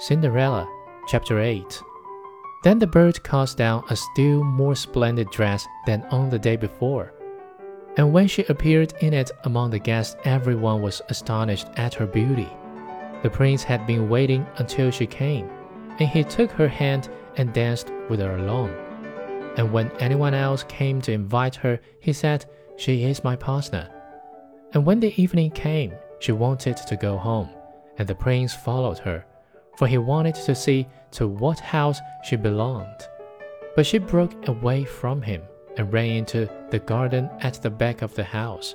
Cinderella, Chapter 8 Then the bird cast down a still more splendid dress than on the day before. And when she appeared in it among the guests, everyone was astonished at her beauty. The prince had been waiting until she came, and he took her hand and danced with her alone. And when anyone else came to invite her, he said, She is my partner. And when the evening came, she wanted to go home, and the prince followed her for he wanted to see to what house she belonged. But she broke away from him and ran into the garden at the back of the house.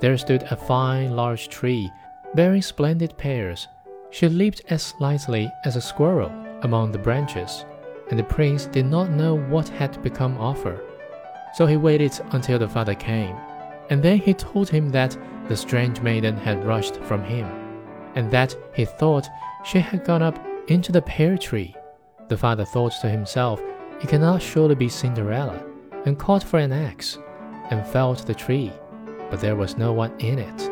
There stood a fine large tree, bearing splendid pears. She leaped as lightly as a squirrel among the branches, and the prince did not know what had become of her. So he waited until the father came, and then he told him that the strange maiden had rushed from him, and that he thought she had gone up into the pear tree. The father thought to himself, It cannot surely be Cinderella, and called for an axe, and felled the tree, but there was no one in it.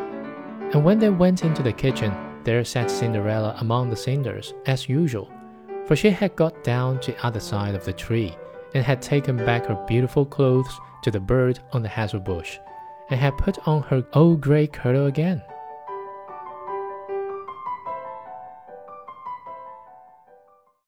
And when they went into the kitchen, there sat Cinderella among the cinders, as usual, for she had got down to the other side of the tree, and had taken back her beautiful clothes to the bird on the hazel bush, and had put on her old grey kirtle again.